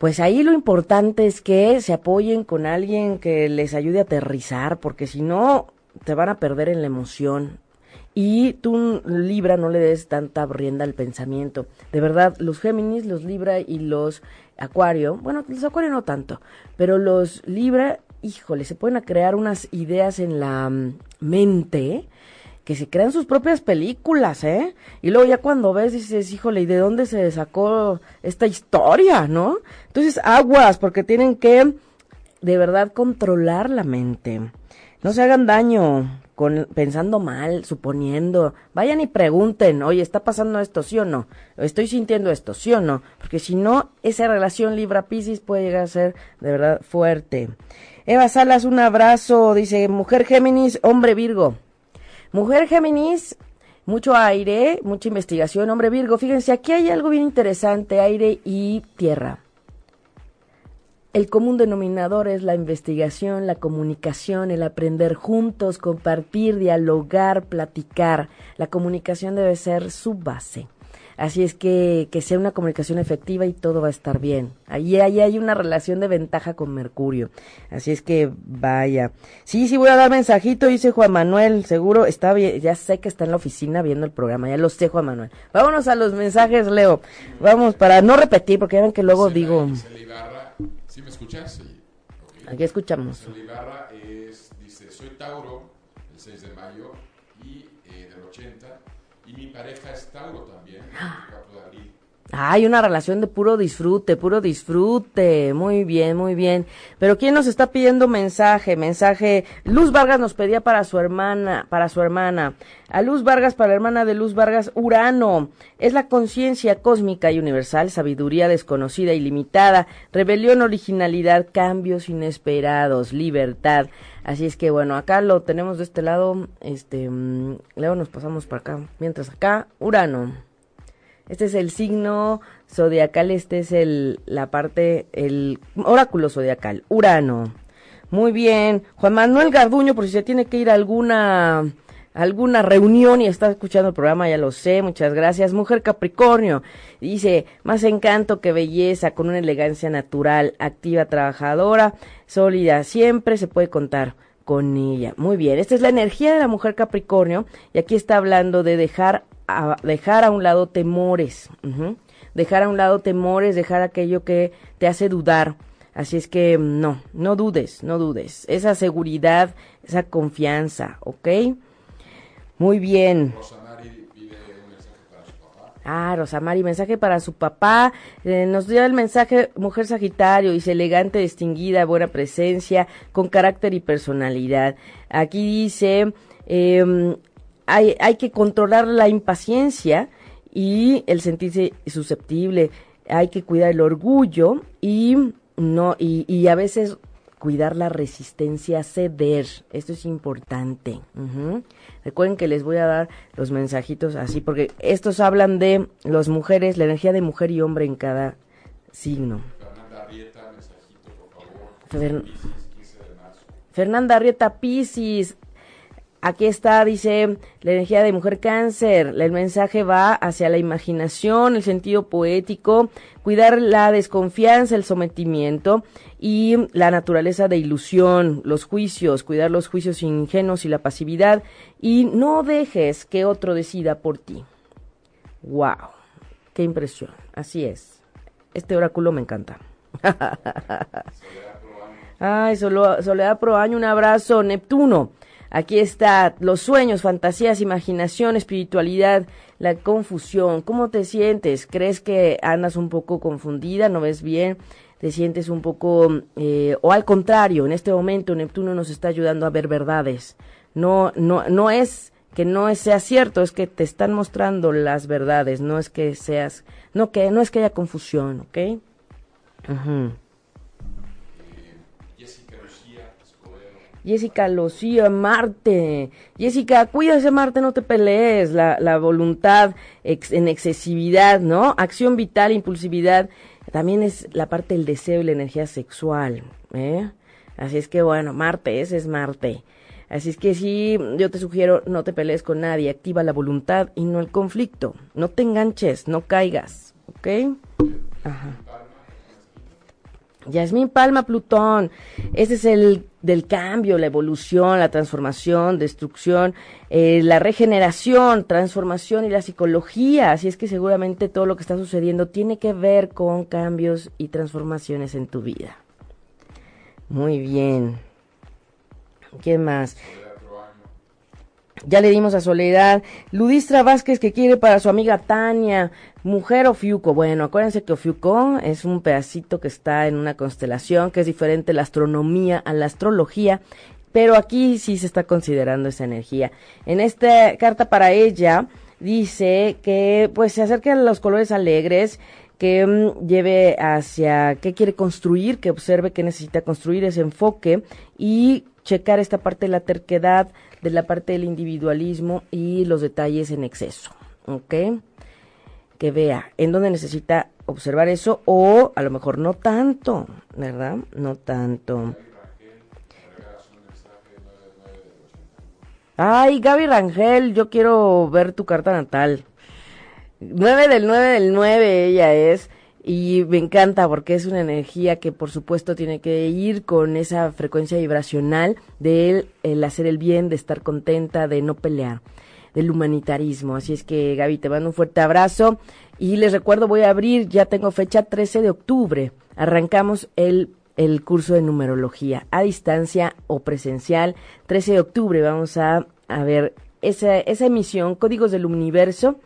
Pues ahí lo importante es que se apoyen con alguien que les ayude a aterrizar, porque si no, te van a perder en la emoción. Y tú, Libra, no le des tanta rienda al pensamiento. De verdad, los Géminis, los Libra y los Acuario, bueno, los Acuario no tanto, pero los Libra, híjole, se pueden crear unas ideas en la mm, mente que se crean sus propias películas, ¿eh? Y luego ya cuando ves dices, híjole, ¿y de dónde se sacó esta historia, no? Entonces, aguas, porque tienen que de verdad controlar la mente. No se hagan daño con, pensando mal, suponiendo. Vayan y pregunten, oye, ¿está pasando esto, sí o no? ¿Estoy sintiendo esto, sí o no? Porque si no, esa relación Libra-Piscis puede llegar a ser de verdad fuerte. Eva Salas, un abrazo, dice, mujer Géminis, hombre Virgo. Mujer Géminis, mucho aire, mucha investigación, hombre Virgo. Fíjense, aquí hay algo bien interesante, aire y tierra. El común denominador es la investigación, la comunicación, el aprender juntos, compartir, dialogar, platicar. La comunicación debe ser su base. Así es que que sea una comunicación efectiva y todo va a estar bien. Ahí, ahí hay una relación de ventaja con Mercurio. Así es que vaya. Sí, sí voy a dar mensajito, dice Juan Manuel. Seguro está bien, ya sé que está en la oficina viendo el programa, ya lo sé Juan Manuel. Vámonos a los mensajes, Leo. Vamos para no repetir porque ya ven que luego digo... ¿Sí me escuchas? Sí. Aquí escuchamos. Ibarra es, dice, soy Tauro, el 6 de mayo, y del 80, y mi pareja es Tauro también, el 4 de abril. Hay una relación de puro disfrute, puro disfrute. Muy bien, muy bien. Pero ¿quién nos está pidiendo mensaje? Mensaje. Luz Vargas nos pedía para su hermana, para su hermana. A Luz Vargas, para la hermana de Luz Vargas, Urano. Es la conciencia cósmica y universal, sabiduría desconocida y limitada, rebelión, originalidad, cambios inesperados, libertad. Así es que bueno, acá lo tenemos de este lado. Este, mm, luego nos pasamos para acá. Mientras acá, Urano. Este es el signo zodiacal, este es el, la parte, el oráculo zodiacal, Urano. Muy bien. Juan Manuel Garduño, por si se tiene que ir a alguna, alguna reunión y está escuchando el programa, ya lo sé, muchas gracias. Mujer Capricornio, dice, más encanto que belleza, con una elegancia natural, activa, trabajadora, sólida, siempre se puede contar con ella. Muy bien, esta es la energía de la mujer Capricornio y aquí está hablando de dejar dejar a un lado temores, dejar a un lado temores, dejar aquello que te hace dudar. Así es que no, no dudes, no dudes. Esa seguridad, esa confianza, ¿ok? Muy bien. Ah, Rosamari, mensaje para su papá. Eh, nos dio el mensaje Mujer Sagitario, dice elegante, distinguida, buena presencia, con carácter y personalidad. Aquí dice, eh, hay, hay que controlar la impaciencia y el sentirse susceptible. Hay que cuidar el orgullo y no y, y a veces cuidar la resistencia a ceder. Esto es importante. Recuerden que les voy a dar los mensajitos así, porque estos hablan de las mujeres, la energía de mujer y hombre en cada signo. Fernanda Arrieta, mensajito, por favor. Fernanda Arrieta Piscis, Aquí está, dice, la energía de mujer cáncer. El mensaje va hacia la imaginación, el sentido poético, cuidar la desconfianza, el sometimiento y la naturaleza de ilusión, los juicios, cuidar los juicios ingenuos y la pasividad y no dejes que otro decida por ti. ¡Wow! ¡Qué impresión! Así es. Este oráculo me encanta. Ay, Soledad Pro Año, un abrazo. Neptuno. Aquí está los sueños, fantasías, imaginación, espiritualidad, la confusión. ¿Cómo te sientes? ¿Crees que andas un poco confundida? ¿No ves bien? ¿Te sientes un poco... Eh, o al contrario, en este momento Neptuno nos está ayudando a ver verdades. No, no, no es que no sea cierto, es que te están mostrando las verdades, no es que seas, no que, no es que haya confusión, ¿ok? Jessica Lucía, Marte. Jessica, cuídese Marte, no te pelees. La, la voluntad en excesividad, ¿no? Acción vital, impulsividad. también es la parte del deseo y la energía sexual. ¿eh? Así es que bueno, Marte, ese es Marte. Así es que sí, yo te sugiero, no te pelees con nadie, activa la voluntad y no el conflicto. No te enganches, no caigas, ¿ok? Ajá. Yasmín Palma Plutón, ese es el del cambio, la evolución, la transformación, destrucción, eh, la regeneración, transformación y la psicología. Así es que seguramente todo lo que está sucediendo tiene que ver con cambios y transformaciones en tu vida. Muy bien. ¿Quién más? Ya le dimos a Soledad. Ludistra Vázquez que quiere para su amiga Tania. Mujer Ofiuco. Bueno, acuérdense que Ofiuco es un pedacito que está en una constelación que es diferente la astronomía a la astrología. Pero aquí sí se está considerando esa energía. En esta carta para ella dice que pues se acerca a los colores alegres, que mm, lleve hacia qué quiere construir, que observe qué necesita construir, ese enfoque y checar esta parte de la terquedad, de la parte del individualismo y los detalles en exceso, ¿ok? Que vea en dónde necesita observar eso o a lo mejor no tanto, ¿verdad? No tanto. Ay, Gaby Rangel, yo quiero ver tu carta natal. 9 del 9 del 9 ella es. Y me encanta porque es una energía que por supuesto tiene que ir con esa frecuencia vibracional de el hacer el bien, de estar contenta, de no pelear, del humanitarismo. Así es que Gaby, te mando un fuerte abrazo y les recuerdo voy a abrir, ya tengo fecha 13 de octubre. Arrancamos el el curso de numerología a distancia o presencial. 13 de octubre vamos a, a ver esa, esa emisión, Códigos del Universo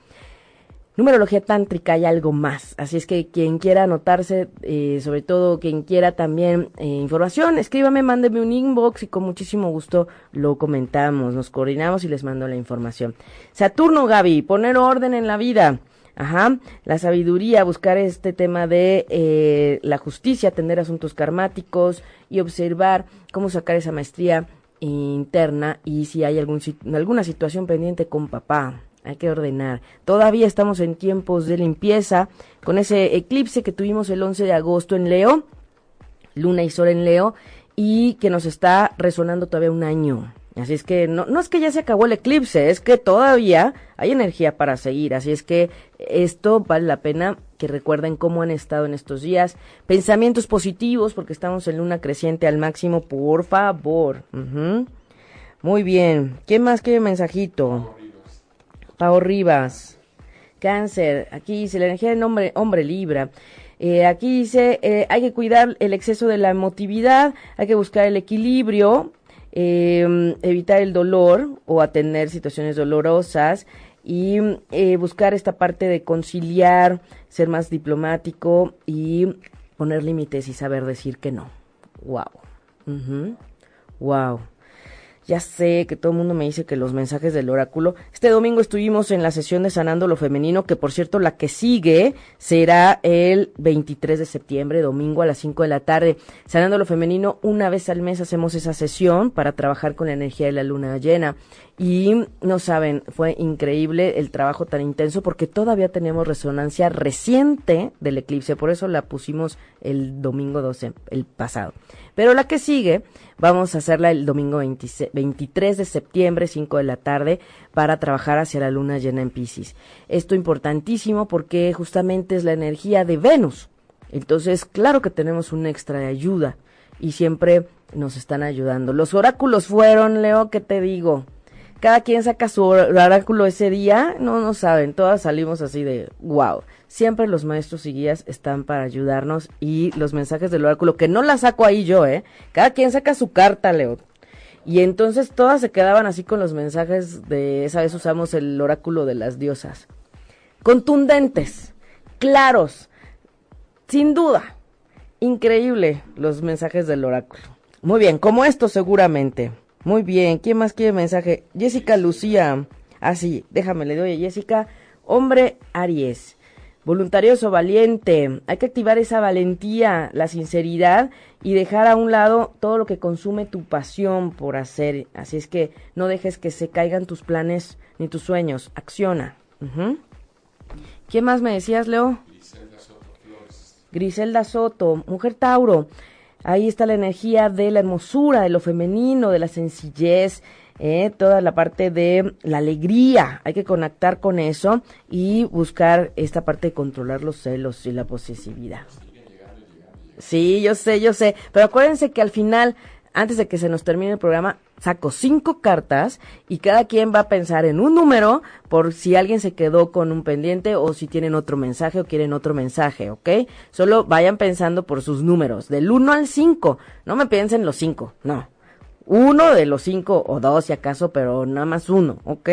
numerología tántrica y algo más. Así es que quien quiera anotarse, eh, sobre todo quien quiera también eh, información, escríbame, mándeme un inbox y con muchísimo gusto lo comentamos, nos coordinamos y les mando la información. Saturno, Gaby, poner orden en la vida. Ajá, la sabiduría, buscar este tema de eh, la justicia, atender asuntos karmáticos y observar cómo sacar esa maestría interna y si hay algún, alguna situación pendiente con papá, hay que ordenar. Todavía estamos en tiempos de limpieza con ese eclipse que tuvimos el 11 de agosto en Leo, Luna y Sol en Leo, y que nos está resonando todavía un año. Así es que no, no es que ya se acabó el eclipse, es que todavía hay energía para seguir. Así es que esto vale la pena que recuerden cómo han estado en estos días. Pensamientos positivos, porque estamos en luna creciente al máximo, por favor. Muy bien. ¿Quién más quiere mensajito? Pau Rivas. Cáncer. Aquí dice la energía del hombre, hombre Libra. Eh, aquí dice, eh, hay que cuidar el exceso de la emotividad, hay que buscar el equilibrio, eh, evitar el dolor o atender situaciones dolorosas y buscar esta parte de conciliar, ser más diplomático y poner límites y saber decir que no. Wow. Wow. Ya sé que todo el mundo me dice que los mensajes del oráculo. Este domingo estuvimos en la sesión de Sanando lo Femenino, que por cierto la que sigue será el 23 de septiembre, domingo a las 5 de la tarde. Sanando lo Femenino, una vez al mes hacemos esa sesión para trabajar con la energía de la luna llena. Y no saben, fue increíble el trabajo tan intenso porque todavía tenemos resonancia reciente del eclipse, por eso la pusimos el domingo 12, el pasado. Pero la que sigue, vamos a hacerla el domingo 23 de septiembre, 5 de la tarde, para trabajar hacia la luna llena en Pisces. Esto importantísimo porque justamente es la energía de Venus. Entonces, claro que tenemos un extra de ayuda y siempre nos están ayudando. Los oráculos fueron, Leo, ¿qué te digo? Cada quien saca su oráculo ese día, no, no saben, todas salimos así de wow. Siempre los maestros y guías están para ayudarnos y los mensajes del oráculo, que no la saco ahí yo, ¿eh? Cada quien saca su carta, Leo. Y entonces todas se quedaban así con los mensajes de, esa vez usamos el oráculo de las diosas. Contundentes, claros, sin duda. Increíble los mensajes del oráculo. Muy bien, como esto seguramente. Muy bien, ¿quién más quiere mensaje? Jessica Lucía. Ah, sí, déjame, le doy a Jessica. Hombre Aries. Voluntarioso, valiente. Hay que activar esa valentía, la sinceridad y dejar a un lado todo lo que consume tu pasión por hacer. Así es que no dejes que se caigan tus planes ni tus sueños. Acciona. ¿Quién más me decías, Leo? Griselda Soto. Griselda Soto, mujer Tauro. Ahí está la energía de la hermosura, de lo femenino, de la sencillez, eh, toda la parte de la alegría. Hay que conectar con eso y buscar esta parte de controlar los celos y la posesividad. Sí, yo sé, yo sé. Pero acuérdense que al final, antes de que se nos termine el programa, saco cinco cartas y cada quien va a pensar en un número por si alguien se quedó con un pendiente o si tienen otro mensaje o quieren otro mensaje, ¿ok? Solo vayan pensando por sus números, del 1 al 5. No me piensen los cinco, no. Uno de los cinco o dos si acaso, pero nada más uno, ¿ok?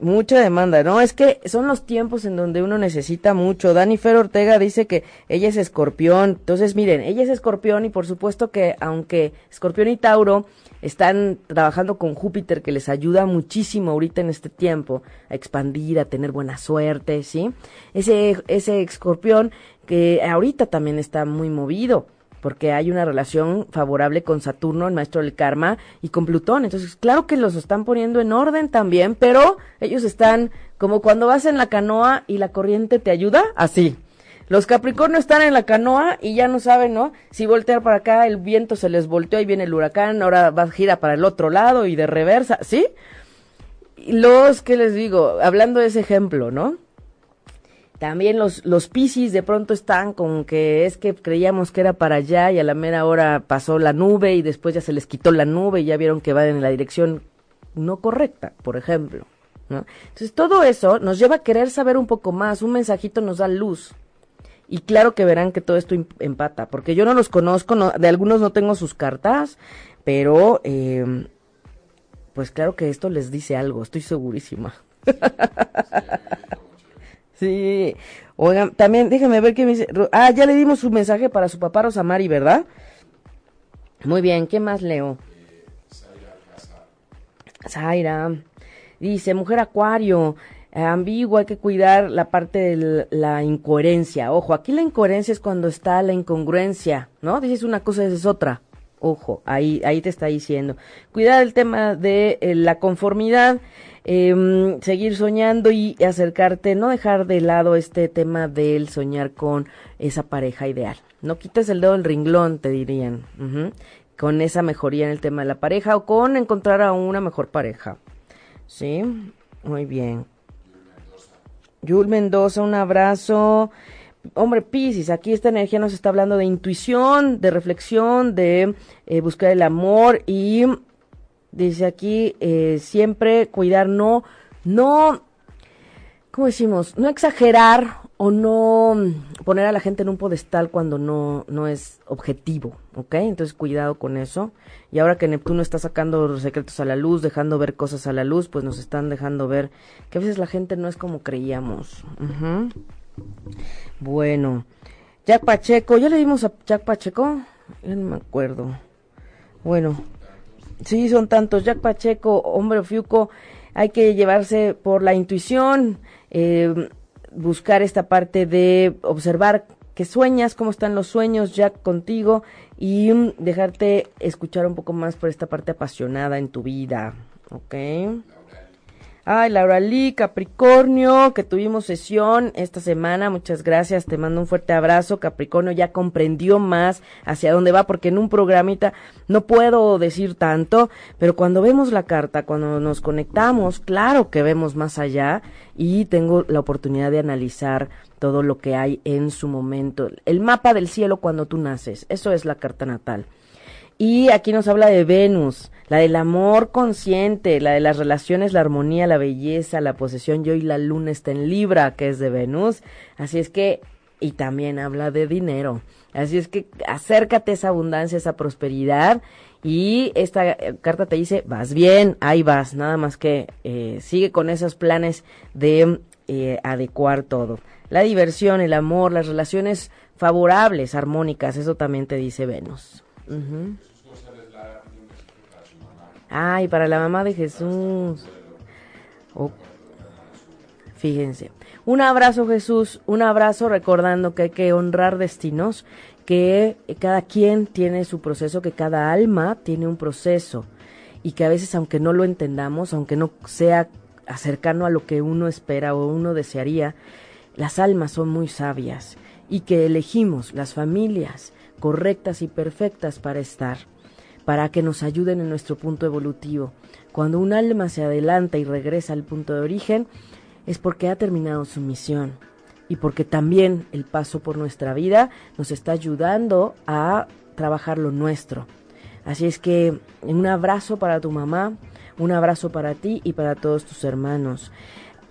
Mucha demanda, ¿no? Es que son los tiempos en donde uno necesita mucho. Dani Fer Ortega dice que ella es escorpión. Entonces, miren, ella es escorpión y por supuesto que aunque escorpión y Tauro están trabajando con Júpiter que les ayuda muchísimo ahorita en este tiempo a expandir, a tener buena suerte, ¿sí? Ese, ese escorpión que ahorita también está muy movido porque hay una relación favorable con Saturno, el maestro del karma, y con Plutón. Entonces, claro que los están poniendo en orden también, pero ellos están como cuando vas en la canoa y la corriente te ayuda, así. Los Capricornios están en la canoa y ya no saben, ¿no? Si voltear para acá, el viento se les volteó y viene el huracán, ahora va a girar para el otro lado y de reversa, ¿sí? Los que les digo, hablando de ese ejemplo, ¿no? También los, los Piscis de pronto están con que es que creíamos que era para allá y a la mera hora pasó la nube y después ya se les quitó la nube y ya vieron que van en la dirección no correcta, por ejemplo. Entonces todo eso nos lleva a querer saber un poco más, un mensajito nos da luz. Y claro que verán que todo esto empata, porque yo no los conozco, no, de algunos no tengo sus cartas, pero eh, pues claro que esto les dice algo, estoy segurísima. Sí. Oigan, también déjenme ver qué me dice. Ah, ya le dimos su mensaje para su papá Rosamari, ¿verdad? Muy bien, ¿qué más leo? Zaira. Dice, mujer acuario, ambiguo, hay que cuidar la parte de la incoherencia. Ojo, aquí la incoherencia es cuando está la incongruencia, ¿no? Dices una cosa, es otra. Ojo, ahí, ahí te está diciendo. Cuidar el tema de eh, la conformidad eh, seguir soñando y acercarte, no dejar de lado este tema del soñar con esa pareja ideal. No quites el dedo del ringlón, te dirían, con esa mejoría en el tema de la pareja o con encontrar a una mejor pareja. Sí, muy bien. Yul Mendoza, un abrazo. Hombre, Pisces, aquí esta energía nos está hablando de intuición, de reflexión, de eh, buscar el amor y Dice aquí, eh, siempre cuidar, no, no, ¿cómo decimos? No exagerar o no poner a la gente en un podestal cuando no, no es objetivo, ¿ok? Entonces cuidado con eso. Y ahora que Neptuno está sacando los secretos a la luz, dejando ver cosas a la luz, pues nos están dejando ver que a veces la gente no es como creíamos. Bueno, Jack Pacheco, ¿ya le dimos a Jack Pacheco? Ya no me acuerdo. Bueno, Sí, son tantos. Jack Pacheco, hombre Fiuco, hay que llevarse por la intuición, eh, buscar esta parte de observar que sueñas, cómo están los sueños, Jack, contigo, y dejarte escuchar un poco más por esta parte apasionada en tu vida, ¿ok? Ay, Laura Lee, Capricornio, que tuvimos sesión esta semana. Muchas gracias. Te mando un fuerte abrazo. Capricornio ya comprendió más hacia dónde va, porque en un programita no puedo decir tanto, pero cuando vemos la carta, cuando nos conectamos, claro que vemos más allá y tengo la oportunidad de analizar todo lo que hay en su momento. El mapa del cielo cuando tú naces. Eso es la carta natal. Y aquí nos habla de Venus, la del amor consciente, la de las relaciones, la armonía, la belleza, la posesión. Yo y la luna está en Libra, que es de Venus. Así es que, y también habla de dinero. Así es que acércate esa abundancia, esa prosperidad. Y esta eh, carta te dice, vas bien, ahí vas, nada más que eh, sigue con esos planes de eh, adecuar todo. La diversión, el amor, las relaciones favorables, armónicas, eso también te dice Venus. Ay, para la mamá de Jesús. Oh, fíjense. Un abrazo Jesús, un abrazo recordando que hay que honrar destinos, que cada quien tiene su proceso, que cada alma tiene un proceso y que a veces aunque no lo entendamos, aunque no sea cercano a lo que uno espera o uno desearía, las almas son muy sabias y que elegimos las familias correctas y perfectas para estar, para que nos ayuden en nuestro punto evolutivo. Cuando un alma se adelanta y regresa al punto de origen, es porque ha terminado su misión y porque también el paso por nuestra vida nos está ayudando a trabajar lo nuestro. Así es que un abrazo para tu mamá, un abrazo para ti y para todos tus hermanos.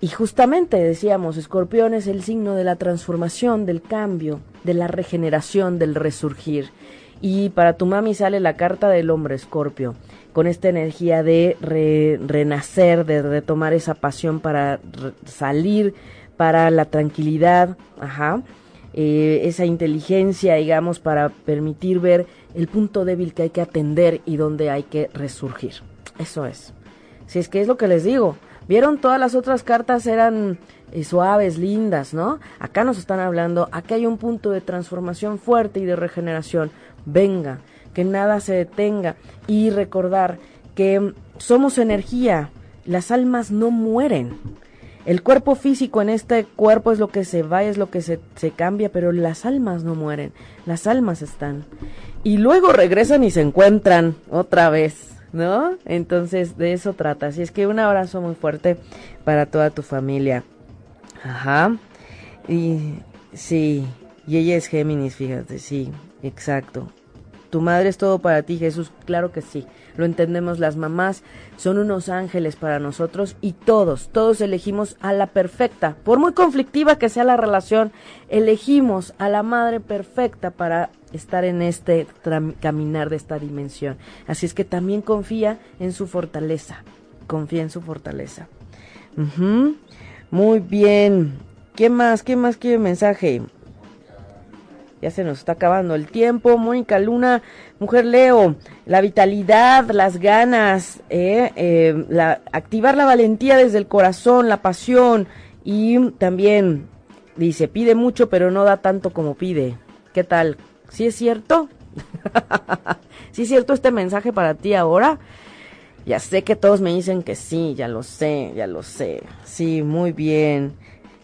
Y justamente decíamos, escorpión es el signo de la transformación, del cambio, de la regeneración, del resurgir. Y para tu mami sale la carta del hombre escorpio, con esta energía de renacer, de retomar esa pasión para salir, para la tranquilidad, ajá, eh, esa inteligencia, digamos, para permitir ver el punto débil que hay que atender y donde hay que resurgir. Eso es. Si es que es lo que les digo, Vieron, todas las otras cartas eran eh, suaves, lindas, ¿no? Acá nos están hablando, aquí hay un punto de transformación fuerte y de regeneración. Venga, que nada se detenga y recordar que somos energía, las almas no mueren. El cuerpo físico en este cuerpo es lo que se va, es lo que se, se, cambia, pero las almas no mueren, las almas están. Y luego regresan y se encuentran otra vez. ¿no? Entonces de eso trata. Así es que un abrazo muy fuerte para toda tu familia. Ajá. Y sí, y ella es Géminis, fíjate, sí, exacto. Tu madre es todo para ti, Jesús, claro que sí. Lo entendemos, las mamás son unos ángeles para nosotros y todos, todos elegimos a la perfecta. Por muy conflictiva que sea la relación, elegimos a la madre perfecta para estar en este caminar de esta dimensión. Así es que también confía en su fortaleza. Confía en su fortaleza. Muy bien. ¿Qué más? ¿Qué más quiere mensaje? Ya se nos está acabando el tiempo. Mónica Luna, mujer Leo, la vitalidad, las ganas, eh, eh, activar la valentía desde el corazón, la pasión y también dice, pide mucho pero no da tanto como pide. ¿Qué tal? ¿Sí es cierto? ¿Sí es cierto este mensaje para ti ahora? Ya sé que todos me dicen que sí, ya lo sé, ya lo sé. Sí, muy bien.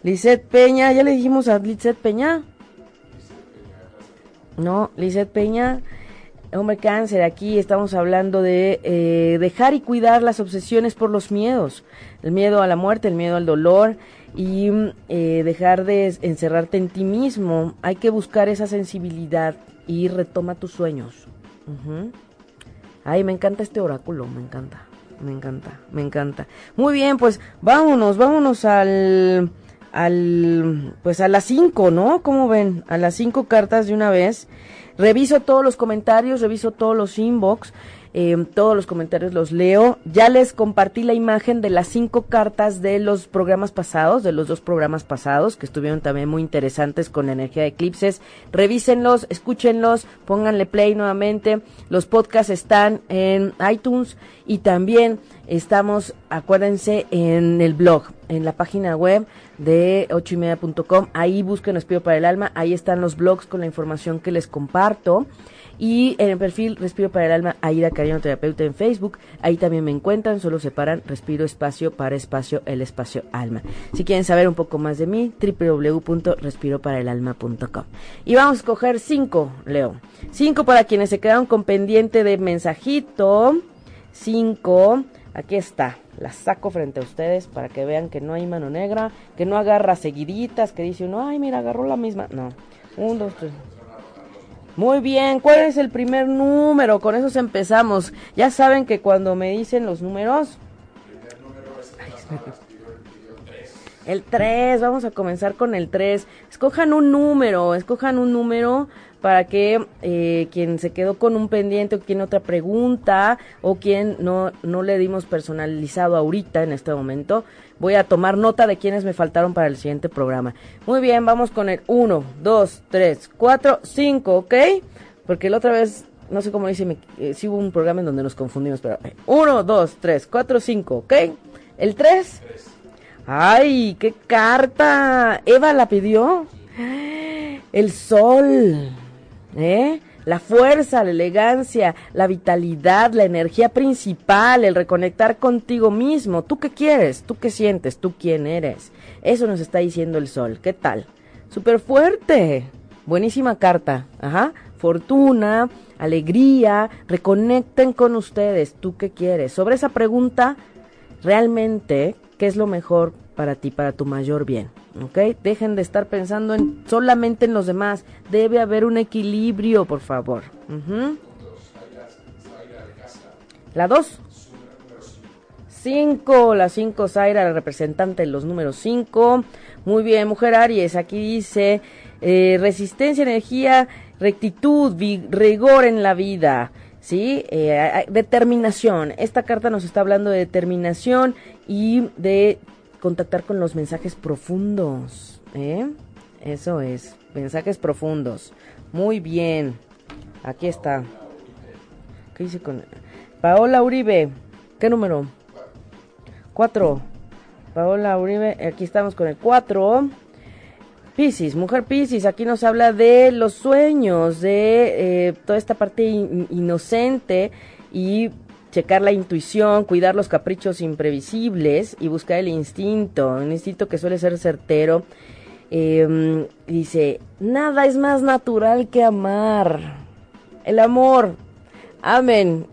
Lizeth Peña, ya le dijimos a Lizeth Peña. No, Lizeth Peña, hombre cáncer, aquí estamos hablando de eh, dejar y cuidar las obsesiones por los miedos. El miedo a la muerte, el miedo al dolor, y eh, dejar de encerrarte en ti mismo. Hay que buscar esa sensibilidad y retoma tus sueños. Ay, me encanta este oráculo, me encanta, me encanta, me encanta. Muy bien, pues vámonos, vámonos al, al, pues a las 5, ¿no? ¿Cómo ven? A las cinco cartas de una vez. Reviso todos los comentarios, reviso todos los inbox. Eh, todos los comentarios los leo. Ya les compartí la imagen de las cinco cartas de los programas pasados, de los dos programas pasados, que estuvieron también muy interesantes con la energía de eclipses. Revísenlos, escúchenlos, pónganle play nuevamente. Los podcasts están en iTunes y también estamos, acuérdense, en el blog, en la página web de ocho y Ahí busquen Respiro para el Alma. Ahí están los blogs con la información que les comparto. Y en el perfil Respiro para el Alma, Aida Cariño Terapeuta en Facebook, ahí también me encuentran, solo separan Respiro Espacio para Espacio, el Espacio Alma. Si quieren saber un poco más de mí, www.respiroparaelalma.com. Y vamos a escoger cinco, Leo. Cinco para quienes se quedaron con pendiente de mensajito. Cinco. Aquí está, la saco frente a ustedes para que vean que no hay mano negra, que no agarra seguiditas, que dice uno, ay, mira, agarró la misma. No, un, dos, tres. Muy bien, ¿cuál es el primer número? Con eso empezamos. Ya saben que cuando me dicen los números... El 3, vamos a comenzar con el 3. Escojan un número, escojan un número para que eh, quien se quedó con un pendiente o quien otra pregunta o quien no, no le dimos personalizado ahorita en este momento, voy a tomar nota de quienes me faltaron para el siguiente programa. Muy bien, vamos con el 1, 2, 3, 4, 5, ¿ok? Porque la otra vez, no sé cómo dice, eh, si hubo un programa en donde nos confundimos, pero 1, 2, 3, 4, 5, ¿ok? ¿El 3? ¡Ay, qué carta! ¿Eva la pidió? El sol. ¿Eh? La fuerza, la elegancia, la vitalidad, la energía principal, el reconectar contigo mismo. ¿Tú qué quieres? ¿Tú qué sientes? ¿Tú quién eres? Eso nos está diciendo el sol. ¿Qué tal? Súper fuerte. buenísima carta, ajá, fortuna, alegría, reconecten con ustedes, ¿tú qué quieres? Sobre esa pregunta, realmente, ¿qué es lo mejor para ti, para tu mayor bien? ¿Ok? Dejen de estar pensando en, solamente en los demás, debe haber un equilibrio, por favor. Ujú. La 2. 5, la 5 Zaira, la representante de los números 5. Muy bien, mujer Aries, aquí dice eh, resistencia, energía, rectitud, rigor en la vida. ¿Sí? Eh, determinación. Esta carta nos está hablando de determinación y de contactar con los mensajes profundos. ¿eh? Eso es, mensajes profundos. Muy bien. Aquí está. ¿Qué dice con Paola Uribe? ¿Qué número? Cuatro. Paola Uribe, aquí estamos con el cuatro. Piscis, mujer Piscis, aquí nos habla de los sueños, de eh, toda esta parte in- inocente y checar la intuición, cuidar los caprichos imprevisibles y buscar el instinto, un instinto que suele ser certero. Eh, dice, nada es más natural que amar. El amor. Amén.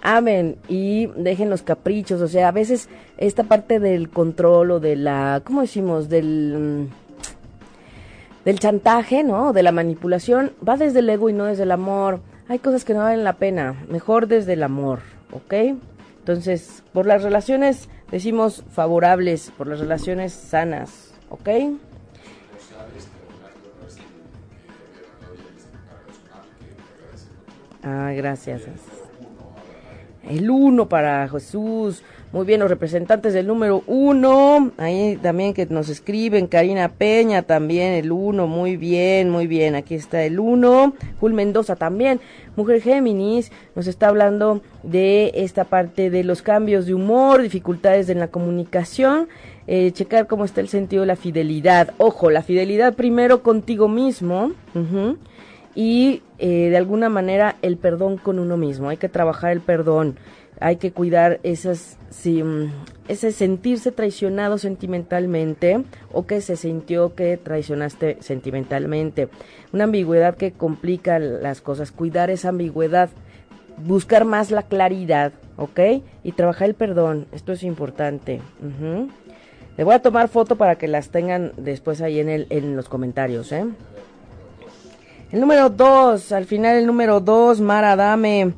Amén. Y dejen los caprichos. O sea, a veces esta parte del control o de la, ¿cómo decimos? Del, mm, del chantaje, ¿no? De la manipulación, va desde el ego y no desde el amor. Hay cosas que no valen la pena. Mejor desde el amor, ¿ok? Entonces, por las relaciones, decimos favorables, por las relaciones sanas, ¿ok? Ah, gracias. El uno para Jesús. Muy bien, los representantes del número uno. Ahí también que nos escriben. Karina Peña también, el uno. Muy bien, muy bien. Aquí está el uno. Jul Mendoza también. Mujer Géminis nos está hablando de esta parte de los cambios de humor, dificultades en la comunicación. eh, checar cómo está el sentido de la fidelidad. Ojo, la fidelidad primero contigo mismo. y eh, de alguna manera el perdón con uno mismo. Hay que trabajar el perdón, hay que cuidar esas, sí, mm, ese sentirse traicionado sentimentalmente o que se sintió que traicionaste sentimentalmente. Una ambigüedad que complica las cosas, cuidar esa ambigüedad, buscar más la claridad, ¿ok? Y trabajar el perdón, esto es importante. Le voy a tomar foto para que las tengan después ahí en, el, en los comentarios, ¿eh? El número 2, al final el número 2, Mara Dame.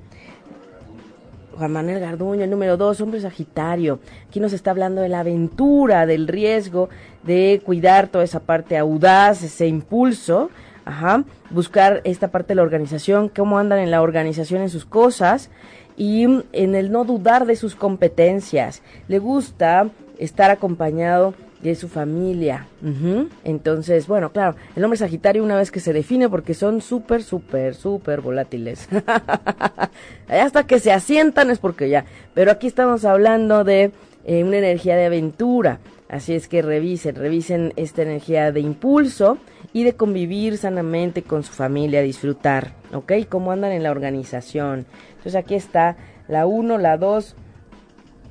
Juan Manuel Garduño, el número 2, hombre Sagitario. Aquí nos está hablando de la aventura, del riesgo, de cuidar toda esa parte audaz, ese impulso. Ajá. Buscar esta parte de la organización, cómo andan en la organización en sus cosas y en el no dudar de sus competencias. Le gusta estar acompañado de su familia. Entonces, bueno, claro, el hombre Sagitario una vez que se define porque son súper, súper, súper volátiles. Hasta que se asientan es porque ya. Pero aquí estamos hablando de eh, una energía de aventura. Así es que revisen, revisen esta energía de impulso y de convivir sanamente con su familia, disfrutar, ¿ok? Cómo andan en la organización. Entonces aquí está la 1, la 2,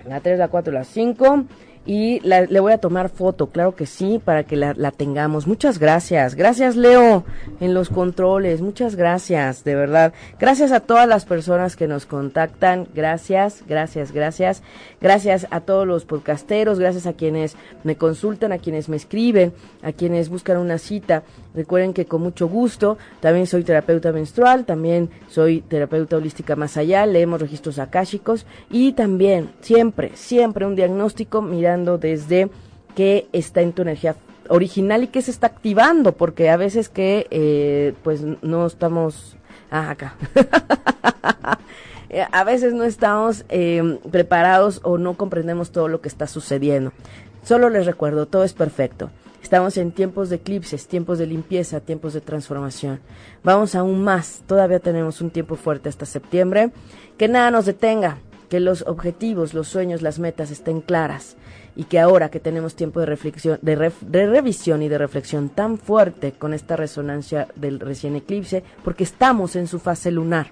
la 3, la 4, la 5. Y la- le voy a tomar foto, claro que sí, para que la, la tengamos. Muchas gracias. Gracias, Leo, en los controles. Muchas gracias, de verdad. Gracias a todas las personas que nos contactan. Gracias, gracias, gracias. Gracias a todos los podcasteros. Gracias a quienes me consultan, a quienes me escriben, a quienes buscan una cita. Recuerden que con mucho gusto, también soy terapeuta menstrual, también soy terapeuta holística más allá, leemos registros akáshicos y también siempre, siempre un diagnóstico mirando desde qué está en tu energía original y qué se está activando, porque a veces que eh, pues no estamos... Ah, acá. Eh, a veces no estamos eh, preparados o no comprendemos todo lo que está sucediendo. Solo les recuerdo, todo es perfecto. Estamos en tiempos de eclipses, tiempos de limpieza, tiempos de transformación. Vamos aún más, todavía tenemos un tiempo fuerte hasta septiembre. Que nada nos detenga, que los objetivos, los sueños, las metas estén claras y que ahora que tenemos tiempo de reflexión, de, ref- de revisión y de reflexión tan fuerte con esta resonancia del recién eclipse, porque estamos en su fase lunar.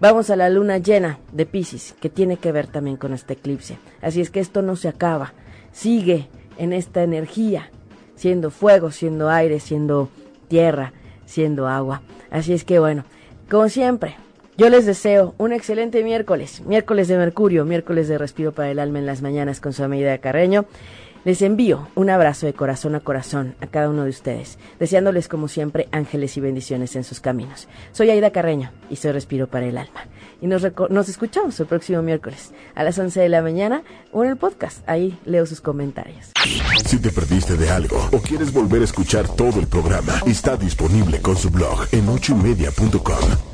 Vamos a la luna llena de Pisces, que tiene que ver también con este eclipse. Así es que esto no se acaba, sigue en esta energía, siendo fuego, siendo aire, siendo tierra, siendo agua. Así es que bueno, como siempre, yo les deseo un excelente miércoles, miércoles de Mercurio, miércoles de Respiro para el Alma en las mañanas con su amiga Carreño. Les envío un abrazo de corazón a corazón a cada uno de ustedes, deseándoles como siempre ángeles y bendiciones en sus caminos. Soy Aida Carreño y soy Respiro para el Alma. Y nos, nos escuchamos el próximo miércoles a las 11 de la mañana o en el podcast. Ahí leo sus comentarios. Si te perdiste de algo o quieres volver a escuchar todo el programa, está disponible con su blog en ochoymedia.com